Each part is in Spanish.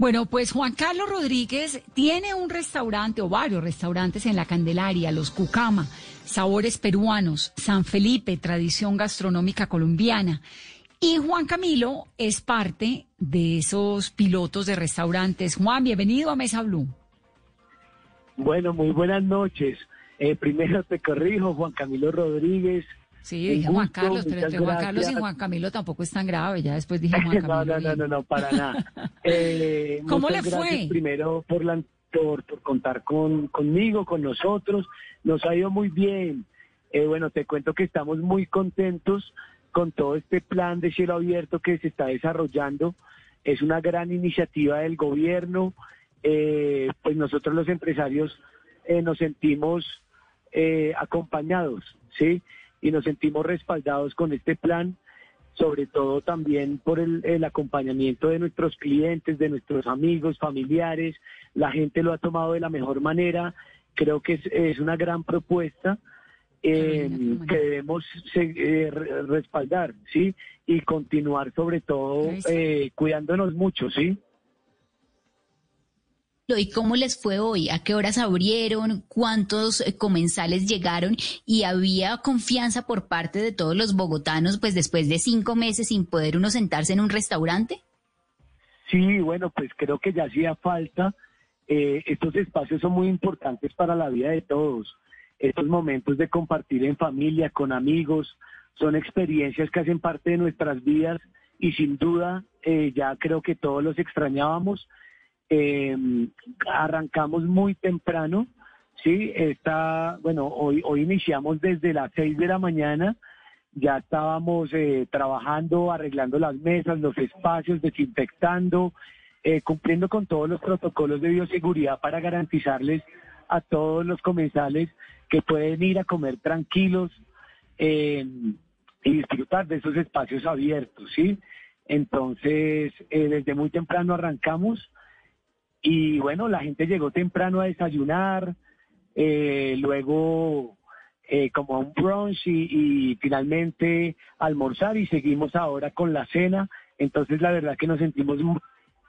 Bueno, pues Juan Carlos Rodríguez tiene un restaurante o varios restaurantes en la Candelaria, los Cucama, sabores peruanos, San Felipe, tradición gastronómica colombiana. Y Juan Camilo es parte de esos pilotos de restaurantes. Juan, bienvenido a Mesa Blue. Bueno, muy buenas noches. Eh, primero te corrijo, Juan Camilo Rodríguez, Sí, dije Juan Carlos, pero entre Juan Carlos y Juan Camilo tampoco es tan grave. Ya después dije Juan Camilo. no, no, no, no, para nada. Eh, ¿Cómo le fue? Primero por, la, por, contar con, conmigo, con nosotros. Nos ha ido muy bien. Eh, bueno, te cuento que estamos muy contentos con todo este plan de cielo abierto que se está desarrollando. Es una gran iniciativa del gobierno. Eh, pues nosotros los empresarios nos sentimos acompañados, ¿sí? Y nos sentimos respaldados con este plan, sobre todo también por el, acompañamiento de nuestros clientes, de nuestros amigos, familiares. La gente lo ha tomado de la mejor manera. Creo que es, una gran propuesta. Eh, que debemos eh, respaldar, ¿sí? Y continuar sobre todo eh, cuidándonos mucho, ¿sí? ¿Y cómo les fue hoy? ¿A qué horas abrieron? ¿Cuántos eh, comensales llegaron? ¿Y había confianza por parte de todos los bogotanos, pues después de cinco meses sin poder uno sentarse en un restaurante? Sí, bueno, pues creo que ya hacía falta. Eh, estos espacios son muy importantes para la vida de todos. Estos momentos de compartir en familia, con amigos, son experiencias que hacen parte de nuestras vidas y sin duda eh, ya creo que todos los extrañábamos eh, arrancamos muy temprano, sí, está, bueno, hoy, hoy iniciamos desde las seis de la mañana, ya estábamos eh, trabajando, arreglando las mesas, los espacios, desinfectando, eh, cumpliendo con todos los protocolos de bioseguridad para garantizarles a todos los comensales que pueden ir a comer tranquilos eh, y disfrutar de esos espacios abiertos, ¿sí? Entonces, desde muy temprano arrancamos, y bueno, la gente llegó temprano a desayunar, eh, luego eh, como a un brunch y, finalmente almorzar y seguimos ahora con la cena. Entonces la verdad que nos sentimos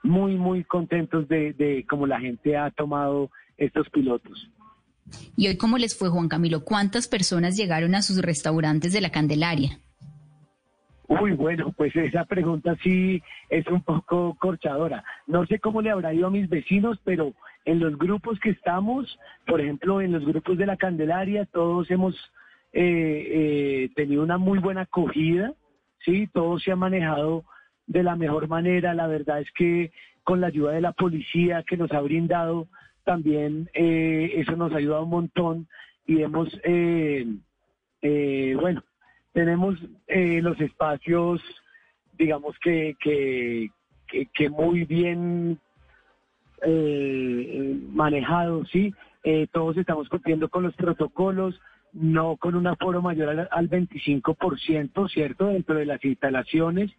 muy, muy contentos de, de cómo la gente ha tomado estos pilotos. ¿Y hoy cómo les fue, Juan Camilo? ¿Cuántas personas llegaron a sus restaurantes de la Candelaria? Uy, bueno, pues esa pregunta sí es un poco corchadora. No sé cómo le habrá ido a mis vecinos, pero en los grupos que estamos, por ejemplo, en los grupos de la Candelaria, todos hemos eh, eh, tenido una muy buena acogida, ¿sí? Todo se ha manejado de la mejor manera. La verdad es que con la ayuda de la policía que nos ha brindado, también eh, eso nos ha ayudado un montón y hemos, bueno, tenemos eh, los espacios, digamos que, que, que, muy bien eh, manejados, ¿sí? Eh, todos estamos cumpliendo con los protocolos, no con un aforo mayor al, al 25%, ¿cierto? Dentro de las instalaciones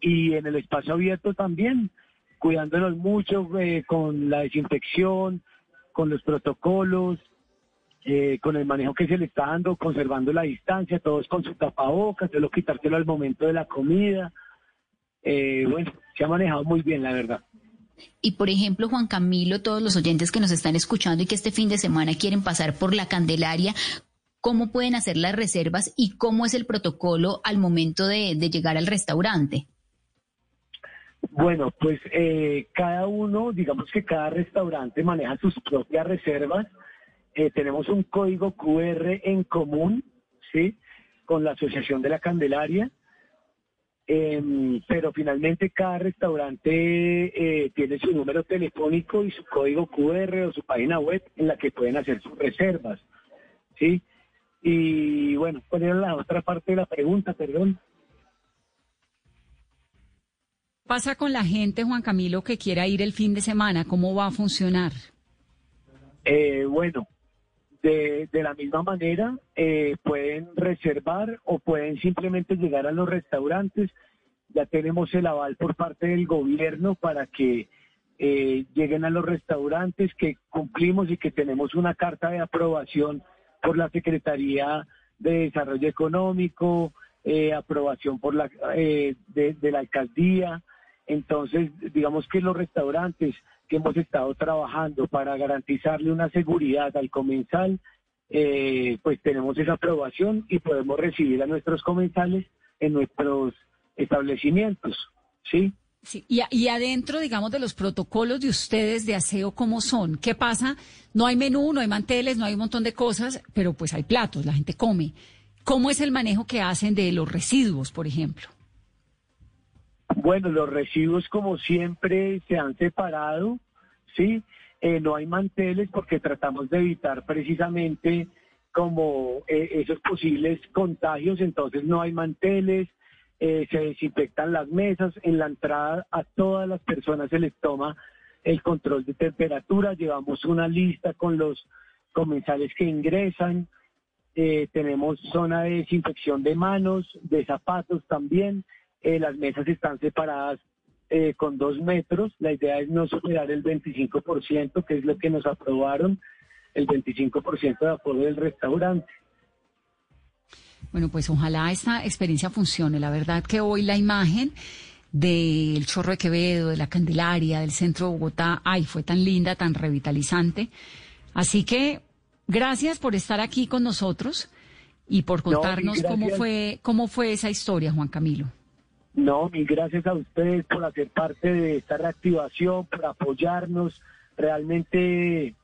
y en el espacio abierto también, cuidándonos mucho eh, con la desinfección, con los protocolos, eh, con el manejo que se le está dando, conservando la distancia, todos con su tapabocas, solo quitártelo al momento de la comida. Eh, bueno, se ha manejado muy bien, la verdad. Y por ejemplo, Juan Camilo, todos los oyentes que nos están escuchando y que este fin de semana quieren pasar por la Candelaria, ¿cómo pueden hacer las reservas y cómo es el protocolo al momento de, llegar al restaurante? Bueno, pues eh, cada uno, digamos que cada restaurante maneja sus propias reservas. Eh, tenemos un código QR en común, ¿sí? Con la Asociación de la Candelaria. Em, pero finalmente cada restaurante eh, tiene su número telefónico y su código QR o su página web en la que pueden hacer sus reservas, ¿sí? Y bueno, ¿cuál era la otra parte de la pregunta? Perdón. pasa con la gente, Juan Camilo, que quiera ir el fin de semana? ¿Cómo va a funcionar? Eh, bueno, de, la misma manera, eh, pueden reservar o pueden simplemente llegar a los restaurantes. Ya tenemos el aval por parte del gobierno para que eh, lleguen a los restaurantes, que cumplimos y que tenemos una carta de aprobación por la Secretaría de Desarrollo Económico, eh, aprobación por la de, la alcaldía Entonces, digamos que los restaurantes que hemos estado trabajando para garantizarle una seguridad al comensal, eh, pues tenemos esa aprobación y podemos recibir a nuestros comensales en nuestros establecimientos, ¿sí? Sí, y, y, adentro, digamos, de los protocolos de ustedes de aseo, ¿cómo son? ¿Qué pasa? No hay menú, no hay manteles, no hay un montón de cosas, pero pues hay platos, la gente come. ¿Cómo es el manejo que hacen de los residuos, por ejemplo? Bueno, los residuos como siempre se han separado, ¿sí? Eh, no hay manteles porque tratamos de evitar precisamente como eh, esos posibles contagios, entonces no hay manteles, eh, se desinfectan las mesas, en la entrada a todas las personas se les toma el control de temperatura, llevamos una lista con los comensales que ingresan, tenemos zona de desinfección de manos, de zapatos también, eh, las mesas están separadas eh, con dos metros. La idea es no superar el 25%, que es lo que nos aprobaron, el 25% de aforo del restaurante. Bueno, pues ojalá esta experiencia funcione. La verdad que hoy la imagen del Chorro de Quevedo, de la Candelaria, del centro de Bogotá, ay, fue tan linda, tan revitalizante. Así que gracias por estar aquí con nosotros y por contarnos cómo fue cómo fue esa historia, Juan Camilo. No, mil gracias a ustedes por hacer parte de esta reactivación, por apoyarnos. Realmente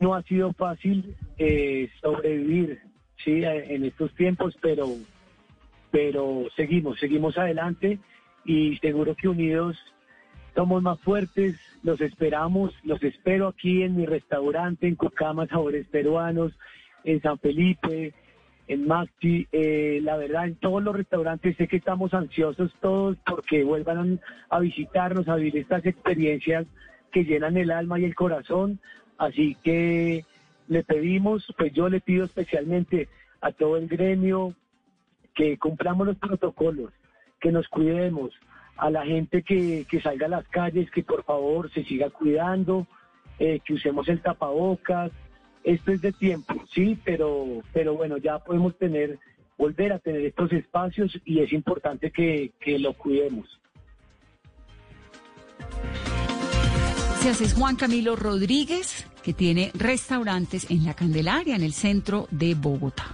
no ha sido fácil eh, sobrevivir sí en estos tiempos, pero pero seguimos, seguimos adelante y seguro que unidos somos más fuertes. Los esperamos, los espero aquí en mi restaurante en Cocama Sabores Peruanos, en San Felipe, en Maxi, eh, la verdad en todos los restaurantes sé que estamos ansiosos todos porque vuelvan a visitarnos, a vivir estas experiencias que llenan el alma y el corazón, así que le pedimos, pues yo le pido especialmente a todo el gremio que cumplamos los protocolos, que nos cuidemos, a la gente que, que salga a las calles, que por favor se siga cuidando, eh, que usemos el tapabocas, esto es de tiempo, sí, pero, pero bueno, ya podemos tener, volver a tener estos espacios y es importante que, que lo cuidemos. Gracias, es Juan Camilo Rodríguez, que tiene restaurantes en La Candelaria, en el centro de Bogotá.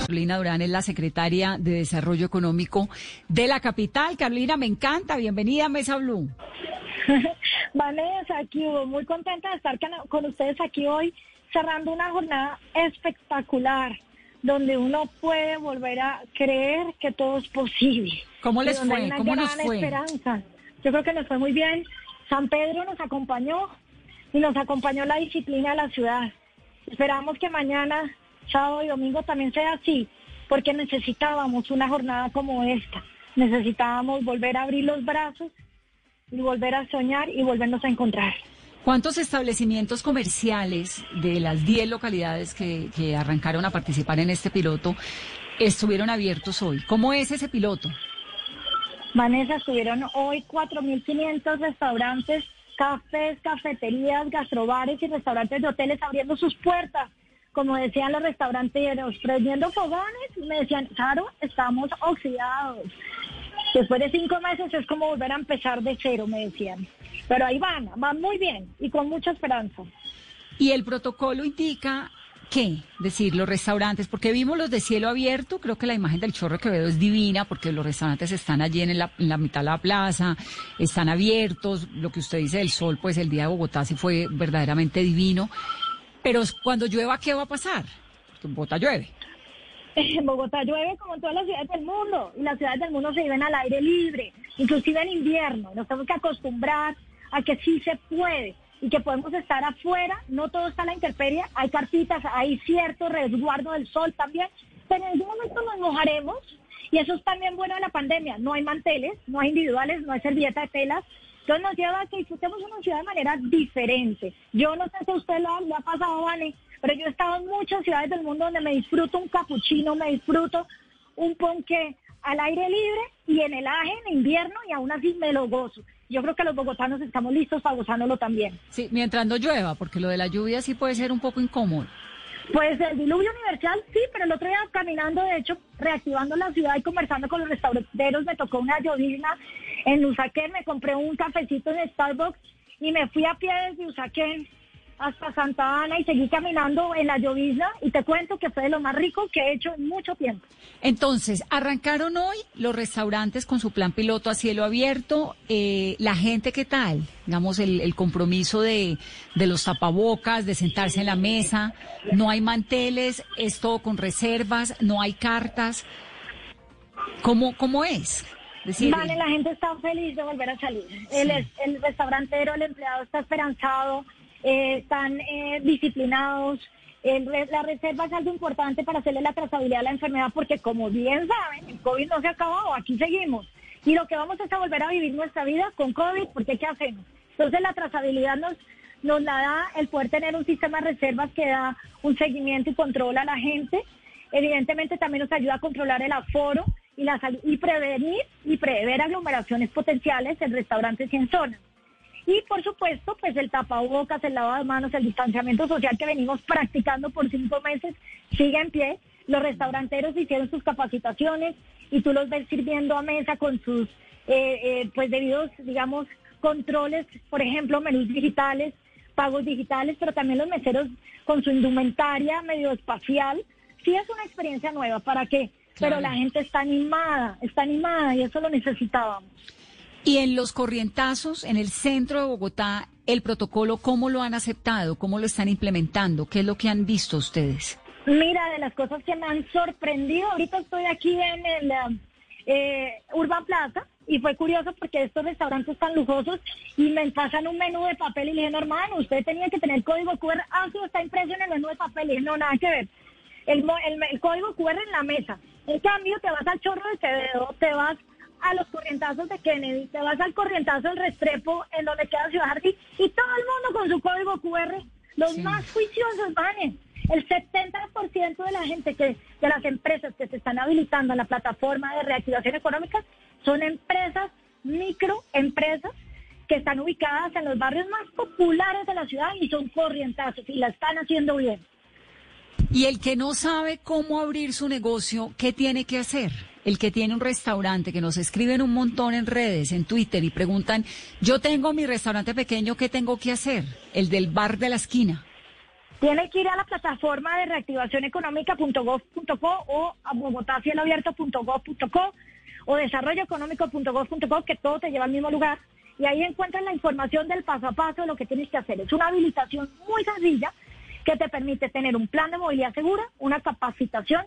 Carolina Durán es la secretaria de Desarrollo Económico de la capital. Carolina, me encanta. Bienvenida a Mesa Blue. Vanessa, aquí muy contenta de estar con ustedes aquí hoy cerrando una jornada espectacular donde uno puede volver a creer que todo es posible. ¿Cómo les fue? ¿Cómo nos fue? esperanza. Yo creo que nos fue muy bien. San Pedro nos acompañó y nos acompañó la disciplina de la ciudad. Esperamos que mañana, sábado y domingo también sea así, porque necesitábamos una jornada como esta. Necesitábamos volver a abrir los brazos y volver a soñar y volvernos a encontrar. ¿Cuántos establecimientos comerciales de las 10 localidades que, arrancaron a participar en este piloto estuvieron abiertos hoy? ¿Cómo es ese piloto? Vanessa, estuvieron hoy 4.500 restaurantes, cafés, cafeterías, gastrobares y restaurantes de hoteles abriendo sus puertas. Como decían los restauranteros, prendiendo fogones, me decían, claro, estamos oxidados. Después de cinco meses es como volver a empezar de cero, me decían. Pero ahí van, van muy bien y con mucha esperanza. Y el protocolo indica qué, decir, los restaurantes, porque vimos los de cielo abierto, creo que la imagen del Chorro Quevedo es divina, porque los restaurantes están allí en la, en la, mitad de la plaza, están abiertos, lo que usted dice del sol, pues el día de Bogotá sí fue verdaderamente divino, pero cuando llueva, ¿qué va a pasar? Porque en Bogotá llueve. En Bogotá llueve como en todas las ciudades del mundo, y las ciudades del mundo se viven al aire libre, inclusive en invierno, nos tenemos que acostumbrar a que sí se puede y que podemos estar afuera, no todo está a la intemperie, hay cartitas, hay cierto resguardo del sol también, pero en algún momento nos mojaremos y eso es también bueno de la pandemia, no hay manteles, no hay individuales, no hay servilleta de telas, entonces nos lleva a que disfrutemos una ciudad de manera diferente. Yo no sé si a usted lo, ha pasado, Vale, pero yo he estado en muchas ciudades del mundo donde me disfruto un capuchino, me disfruto un ponqué al aire libre y en el aje en invierno y aún así me lo gozo yo creo que los bogotanos estamos listos para gozándolo también. Sí, mientras no llueva, porque lo de la lluvia sí puede ser un poco incómodo. Pues el diluvio universal sí, pero el otro día caminando, de hecho, reactivando la ciudad y conversando con los restauranteros, me tocó una llovizna en Usaquén, me compré un cafecito en Starbucks y me fui a pie desde Usaquén hasta Santa Ana y seguí caminando en la llovizna y te cuento que fue de lo más rico que he hecho en mucho tiempo. Entonces, arrancaron hoy los restaurantes con su plan piloto a cielo abierto. Eh, la gente, ¿qué tal? Digamos, el, el compromiso de, de, los tapabocas, de sentarse en la mesa. No hay manteles, es todo con reservas, no hay cartas. ¿Cómo, cómo es? Decir, vale, la gente está feliz de volver a salir. Sí. El, el restaurantero, el empleado está esperanzado eh, están eh, disciplinados. El, la reserva es algo importante para hacerle la trazabilidad a la enfermedad porque como bien saben, el COVID no se ha acabado, aquí seguimos. Y lo que vamos es a volver a vivir nuestra vida con COVID, porque ¿qué hacemos? Entonces la trazabilidad nos, nos la da el poder tener un sistema de reservas que da un seguimiento y control a la gente. Evidentemente también nos ayuda a controlar el aforo y, la, y prevenir y prever aglomeraciones potenciales en restaurantes y en zonas. Y por supuesto, pues el tapabocas, el lavado de manos, el distanciamiento social que venimos practicando por cinco meses sigue en pie. Los restauranteros hicieron sus capacitaciones y tú los ves sirviendo a mesa con sus eh, eh, pues debidos, digamos, controles, por ejemplo, menús digitales, pagos digitales, pero también los meseros con su indumentaria medio espacial. Sí es una experiencia nueva, ¿para qué? Pero la gente está animada, está animada y eso lo necesitábamos. Y en los corrientazos, en el centro de Bogotá, el protocolo, ¿cómo lo han aceptado? ¿Cómo lo están implementando? ¿Qué es lo que han visto ustedes? Mira, de las cosas que me han sorprendido, ahorita estoy aquí en el eh, Urban Plaza y fue curioso porque estos restaurantes tan lujosos y me pasan un menú de papel y le dije, hermano, usted tenía que tener código QR, ah, sí, está impreso en el menú de papel y dije, no, nada que ver. El, el, el código QR en la mesa. En cambio, te vas al chorro de Quevedo, te vas a los corrientazos de Kennedy, te vas al corrientazo del Restrepo, en donde queda Ciudad Jardín, y todo el mundo con su código QR, los más juiciosos van. El 70% de la gente que, de las empresas que se están habilitando en la plataforma de reactivación económica son empresas, microempresas, que están ubicadas en los barrios más populares de la ciudad y son corrientazos y la están haciendo bien. Y el que no sabe cómo abrir su negocio, ¿qué tiene que hacer? El que tiene un restaurante, que nos escriben un montón en redes, en Twitter, y preguntan, yo tengo mi restaurante pequeño, ¿qué tengo que hacer? El del bar de la esquina. Tiene que ir a la plataforma de reactivación económica.gov.co o a bogotacielabierto.gov.co o desarrolloeconómico.gov.co, que todo te lleva al mismo lugar. Y ahí encuentran la información del paso a paso de lo que tienes que hacer. Es una habilitación muy sencilla que te permite tener un plan de movilidad segura, una capacitación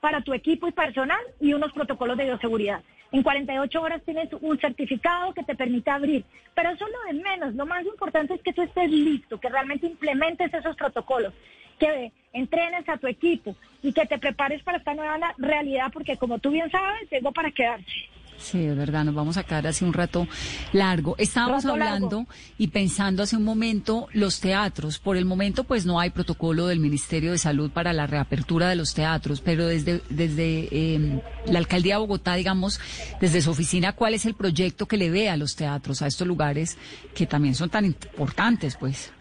para tu equipo y personal y unos protocolos de bioseguridad. En 48 horas tienes un certificado que te permite abrir, pero eso es lo de menos. Lo más importante es que tú estés listo, que realmente implementes esos protocolos, que entrenes a tu equipo y que te prepares para esta nueva realidad, porque como tú bien sabes, llegó para quedarse. Sí, es verdad, nos vamos a quedar hace un rato largo. Estábamos hablando y pensando hace un momento los teatros. Por el momento, pues no hay protocolo del Ministerio de Salud para la reapertura de los teatros, pero desde, desde eh, la Alcaldía de Bogotá, digamos, desde su oficina, ¿cuál es el proyecto que le ve a los teatros, a estos lugares que también son tan importantes, pues?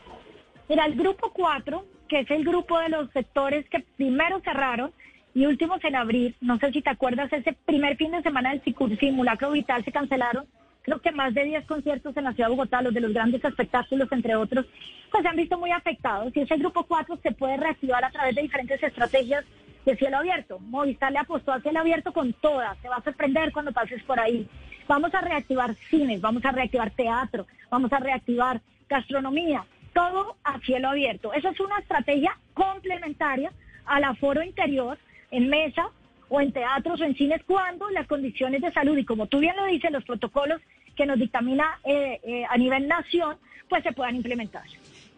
Mira, el grupo 4, que es el grupo de los sectores que primero cerraron, y últimos en abril, no sé si te acuerdas, ese primer fin de semana del simulacro vital se cancelaron, creo que más de 10 conciertos en la ciudad de Bogotá, los de los grandes espectáculos, entre otros, pues se han visto muy afectados. Y ese grupo 4 se puede reactivar a través de diferentes estrategias de cielo abierto. Movistar le apostó a cielo abierto con todas, te va a sorprender cuando pases por ahí. Vamos a reactivar cines, vamos a reactivar teatro, vamos a reactivar gastronomía, todo a cielo abierto. Esa es una estrategia complementaria al aforo interior en mesa o en teatros o en cines cuando las condiciones de salud y como tú bien lo dices, los protocolos que nos dictamina eh, eh, a nivel nación, pues se puedan implementar.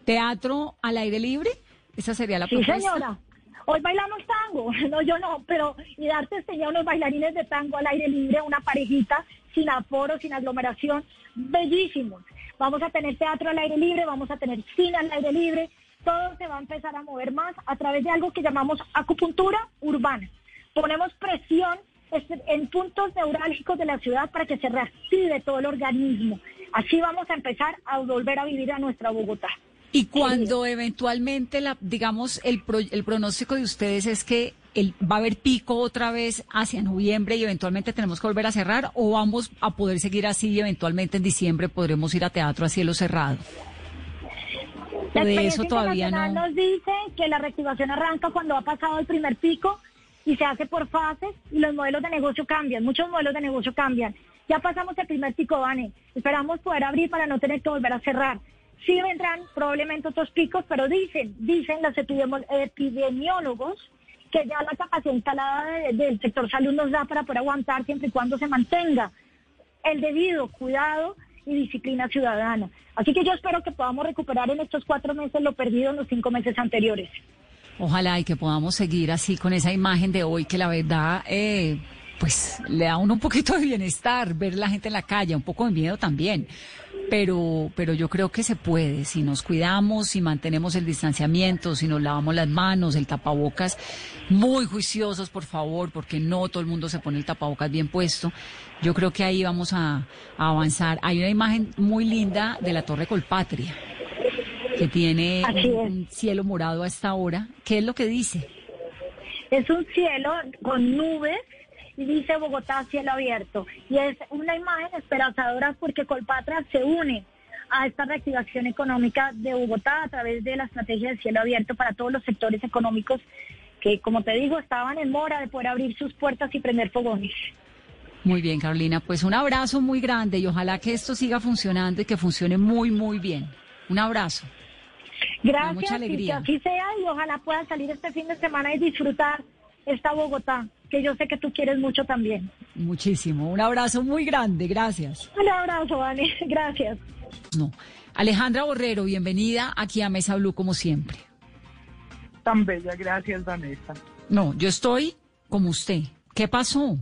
¿Teatro al aire libre? Esa sería la sí, señora. Hoy bailamos tango, no yo no, pero y darte enseñar unos bailarines de tango al aire libre, una parejita, sin aforo, sin aglomeración, bellísimos. Vamos a tener teatro al aire libre, vamos a tener cine al aire libre, todo se va a empezar a mover más a través de algo que llamamos acupuntura urbana. Ponemos presión en puntos neurálgicos de la ciudad para que se reactive todo el organismo. Así vamos a empezar a volver a vivir a nuestra Bogotá. Y cuando eventualmente, la, digamos, el, el pronóstico de ustedes es que el, ¿va a haber pico otra vez hacia noviembre y eventualmente tenemos que volver a cerrar o vamos a poder seguir así y eventualmente en diciembre podremos ir a teatro a cielo cerrado? La de eso todavía no. nos dice que la reactivación arranca cuando ha pasado el primer pico y se hace por fases y los modelos de negocio cambian, muchos modelos de negocio cambian. Ya pasamos el primer pico, Vane. Esperamos poder abrir para no tener que volver a cerrar. Sí vendrán probablemente otros picos, pero dicen, dicen los epidemiólogos que ya la capacidad instalada del sector salud nos da para poder aguantar siempre y cuando se mantenga el debido cuidado y disciplina ciudadana. Así que yo espero que podamos recuperar en estos cuatro meses lo perdido en los cinco meses anteriores. Ojalá y que podamos seguir así con esa imagen de hoy que la verdad, eh, pues le da uno un poquito de bienestar ver la gente en la calle, un poco de miedo también pero, pero yo creo que se puede, si nos cuidamos, si mantenemos el distanciamiento, si nos lavamos las manos, el tapabocas, muy juiciosos, por favor, porque no todo el mundo se pone el tapabocas bien puesto. Yo creo que ahí vamos a, avanzar. Hay una imagen muy linda de la Torre Colpatria, que tiene un cielo morado a esta hora. ¿Qué es lo que dice? Es un cielo con nubes dice Bogotá cielo abierto. Y es una imagen esperanzadora porque Colpatra se une a esta reactivación económica de Bogotá a través de la estrategia de cielo abierto para todos los sectores económicos que, como te digo, estaban en mora de poder abrir sus puertas y prender fogones. Muy bien, Carolina. Pues un abrazo muy grande y ojalá que esto siga funcionando y que funcione muy, muy bien. Un abrazo. Gracias, mucha alegría. que así sea y ojalá pueda salir este fin de semana y disfrutar esta Bogotá que yo sé que tú quieres mucho también. Muchísimo. Un abrazo muy grande. Gracias. Un abrazo, Vani. Gracias. No. Alejandra Borrero, bienvenida aquí a Mesa Blue como siempre. Tan bella, gracias, Vanessa. No, yo estoy como usted. ¿Qué pasó?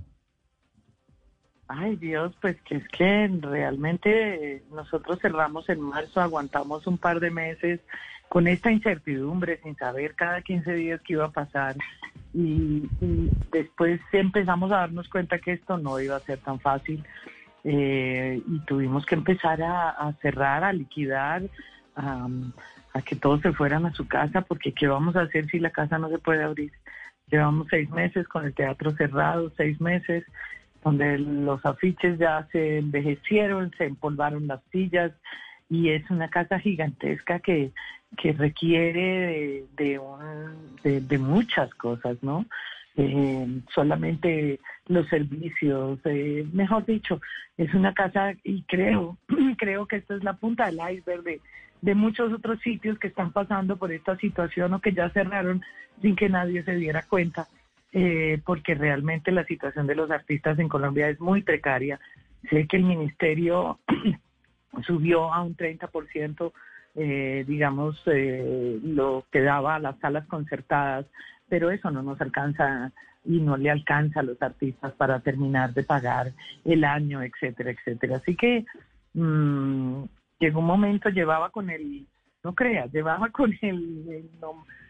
Ay Dios, pues que es que realmente nosotros cerramos en marzo, aguantamos un par de meses con esta incertidumbre, sin saber cada 15 días qué iba a pasar. Y, después empezamos a darnos cuenta que esto no iba a ser tan fácil eh, y tuvimos que empezar a, cerrar, a liquidar, a, que todos se fueran a su casa, porque ¿qué vamos a hacer si la casa no se puede abrir? Llevamos seis meses con el teatro cerrado, seis meses donde los afiches ya se envejecieron, se empolvaron las sillas y es una casa gigantesca que que requiere de, de, muchas cosas, ¿no? Eh, solamente los servicios, eh, mejor dicho, es una casa y creo, creo que esta es la punta del iceberg de, de muchos otros sitios que están pasando por esta situación o que ya cerraron sin que nadie se diera cuenta, eh, porque realmente la situación de los artistas en Colombia es muy precaria. Sé que el ministerio subió a un 30% eh, digamos, eh, lo que daba a las salas concertadas, pero eso no nos alcanza y no le alcanza a los artistas para terminar de pagar el año, etcétera, etcétera. Así que mmm, llegó un momento, llevaba con el, no creas, llevaba con el,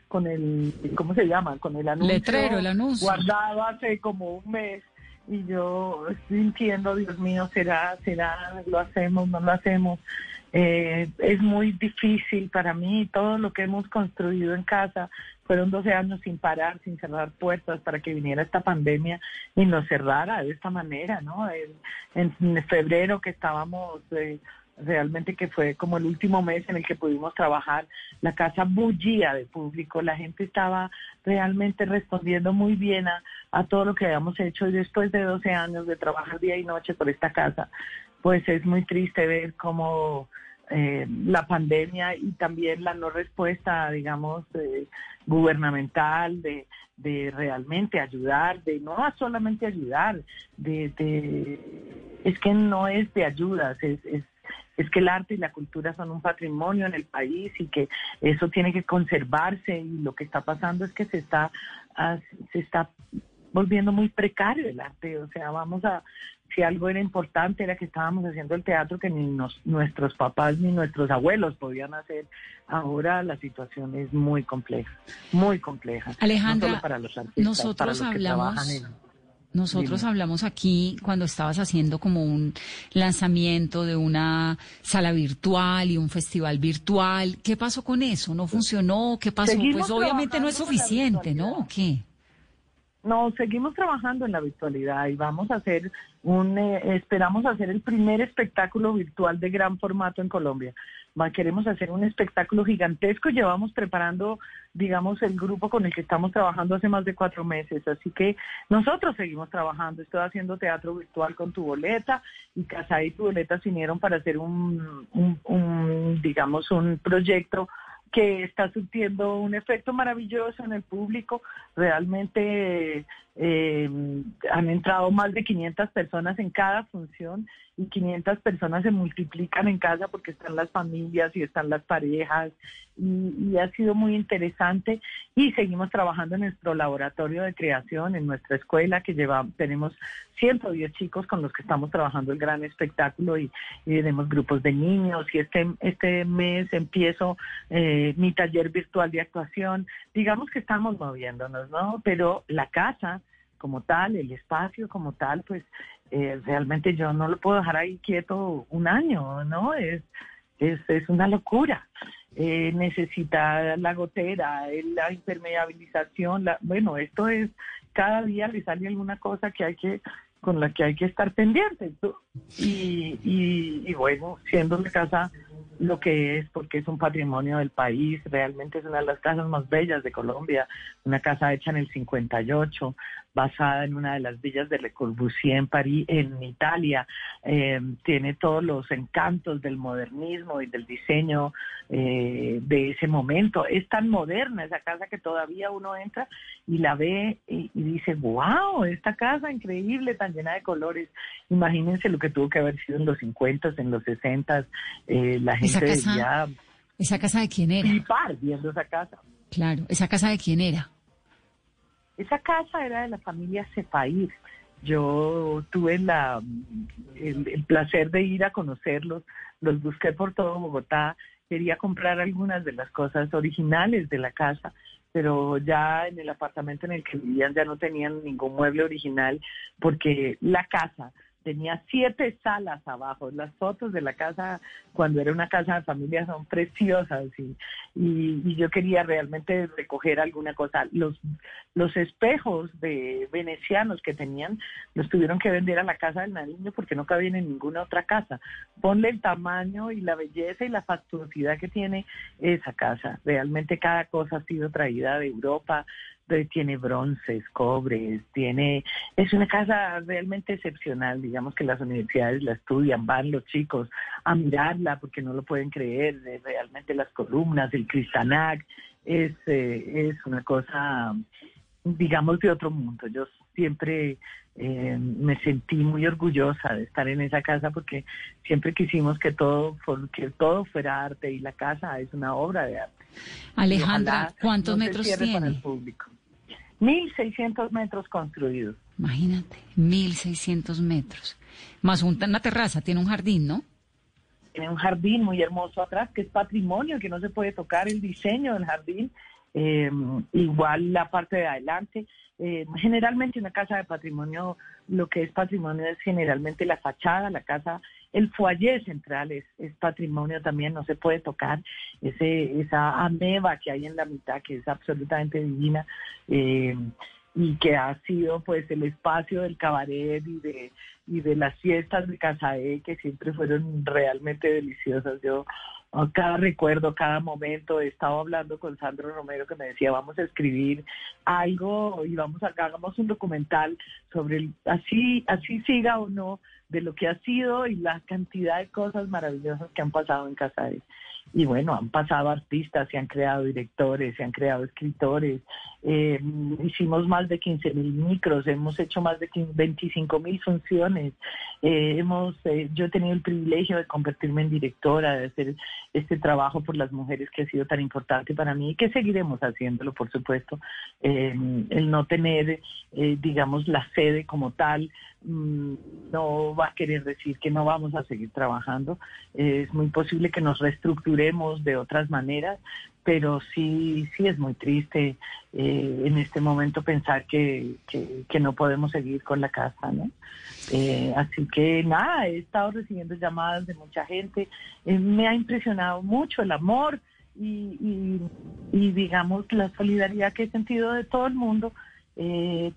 con el, ¿cómo se llama? Con el anuncio. Letrero, el anuncio. Guardado hace como un mes y yo sintiendo, Dios mío, será, será, lo hacemos, no lo hacemos. Eh, es muy difícil para mí, todo lo que hemos construido en casa, fueron 12 años sin parar, sin cerrar puertas para que viniera esta pandemia y nos cerrara de esta manera, ¿no? En, febrero que estábamos... Eh, realmente que fue como el último mes en el que pudimos trabajar, la casa bullía de público, la gente estaba realmente respondiendo muy bien a, a, todo lo que habíamos hecho. Y después de 12 años de trabajar día y noche por esta casa, pues es muy triste ver cómo eh, la pandemia y también la no respuesta, digamos, eh, gubernamental de, de realmente ayudar, de no solamente ayudar, de, de es que no es de ayudas, es, es, es que el arte y la cultura son un patrimonio en el país y que eso tiene que conservarse y lo que está pasando es que se está se está volviendo muy precario el arte, o sea, vamos a si algo era importante era que estábamos haciendo el teatro que ni nuestros papás ni nuestros abuelos podían hacer. Ahora la situación es muy compleja, muy compleja. Alejandra, para los artistas, nosotros hablamos... Nosotros hablamos aquí cuando estabas haciendo como un lanzamiento de una sala virtual y un festival virtual. ¿Qué pasó con eso? ¿No funcionó? ¿Qué pasó? pues obviamente no es suficiente, ¿no? ¿Qué? No, seguimos trabajando en la virtualidad y vamos a hacer un, eh, esperamos hacer el primer espectáculo virtual de gran formato en Colombia. queremos hacer un espectáculo gigantesco. Llevamos preparando, digamos, el grupo con el que estamos trabajando hace más de cuatro meses. Así que nosotros seguimos trabajando. Estoy haciendo teatro virtual con tu boleta y Casa y tu boleta se unieron para hacer un, un digamos, un proyecto que está surtiendo un efecto maravilloso en el público. Realmente eh, han entrado más de 500 personas en cada función y 500 personas se multiplican en casa porque están las familias y están las parejas y, ha sido muy interesante y seguimos trabajando en nuestro laboratorio de creación, en nuestra escuela que lleva, tenemos 110 chicos con los que estamos trabajando el gran espectáculo y, tenemos grupos de niños y este, este mes empiezo eh, mi taller virtual de actuación. Digamos que estamos moviéndonos, ¿no? Pero la casa como tal, el espacio como tal, pues eh, realmente yo no lo puedo dejar ahí quieto un año, ¿no? Es, es, es una locura. Eh, necesita la gotera, la impermeabilización, la, bueno, esto es, cada día le sale alguna cosa que hay que con la que hay que estar pendiente. Y, y, y bueno, siendo la casa lo que es, porque es un patrimonio del país, realmente es una de las casas más bellas de Colombia, una casa hecha en el 58, basada en una de las villas de Le Corbusier en París, en Italia. Eh, tiene todos los encantos del modernismo y del diseño eh, de ese momento. Es tan moderna esa casa que todavía uno entra y la ve y, dice, wow, esta casa increíble, tan llena de colores. Imagínense lo que tuvo que haber sido en los 50, en los 60, eh, la gente ¿Esa casa, ¿Esa casa de quién era? viendo esa casa. Claro, ¿esa casa de quién era? Esa casa era de la familia Cefair. Yo tuve el, placer de ir a conocerlos, los busqué por todo Bogotá, quería comprar algunas de las cosas originales de la casa, pero ya en el apartamento en el que vivían ya no tenían ningún mueble original porque la casa tenía siete salas abajo. Las fotos de la casa, cuando era una casa de familia, son preciosas y, y, yo quería realmente recoger alguna cosa. Los, los espejos de venecianos que tenían los tuvieron que vender a la casa del Nariño porque no cabían en ninguna otra casa. Ponle el tamaño y la belleza y la fastuosidad que tiene esa casa. Realmente cada cosa ha sido traída de Europa, tiene bronces, cobres, tiene, es una casa realmente excepcional, digamos que las universidades la estudian, van los chicos a mirarla porque no lo pueden creer, realmente las columnas, el cristanac, es, eh, es una cosa, digamos, de otro mundo. Yo siempre eh, me sentí muy orgullosa de estar en esa casa porque siempre quisimos que todo, que todo fuera arte y la casa es una obra de arte. Alejandra, ¿cuántos metros tiene? Para el público. 1.600 metros construidos. Imagínate, 1.600 metros. Más una terraza, tiene un jardín, ¿no? Tiene un jardín muy hermoso atrás, que es patrimonio, que no se puede tocar el diseño del jardín. Eh, igual la parte de adelante. Eh, generalmente una casa de patrimonio, lo que es patrimonio es generalmente la fachada, la casa el foyer central es, patrimonio también, no se puede tocar. Ese, esa ameba que hay en la mitad, que es absolutamente divina, eh, y que ha sido pues el espacio del cabaret y de, y de las fiestas de Casaé, que siempre fueron realmente deliciosas. Yo cada recuerdo, cada momento. He estado hablando con Sandro Romero que me decía, vamos a escribir algo y vamos a hagamos un documental sobre el, así, así siga o no, de lo que ha sido y la cantidad de cosas maravillosas que han pasado en Casares y bueno, han pasado artistas, se han creado directores, se han creado escritores, eh, hicimos más de 15 mil micros, hemos hecho más de 25 mil funciones, eh, hemos, eh, yo he tenido el privilegio de convertirme en directora, de hacer este trabajo por las mujeres que ha sido tan importante para mí y que seguiremos haciéndolo, por supuesto, el no tener, digamos, la sede como tal, no va a querer decir que no vamos a seguir trabajando, es muy posible que nos reestructuremos de otras maneras, pero sí, sí es muy triste eh, en este momento pensar que, que, no podemos seguir con la casa, ¿no? Eh, así que nada, he estado recibiendo llamadas de mucha gente, eh, me ha impresionado mucho el amor y, digamos la solidaridad que he sentido de todo el mundo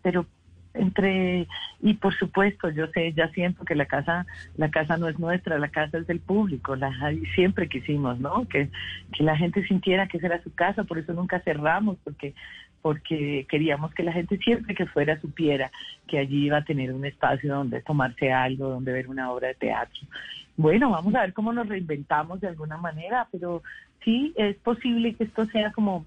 pero entre y por supuesto yo sé ya siento que la casa la casa no es nuestra la casa es del público la siempre quisimos no que, que la gente sintiera que esa era su casa por eso nunca cerramos porque porque queríamos que la gente siempre que fuera supiera que allí iba a tener un espacio donde tomarse algo donde ver una obra de teatro. Bueno vamos a ver cómo nos reinventamos de alguna manera pero sí es posible que esto sea como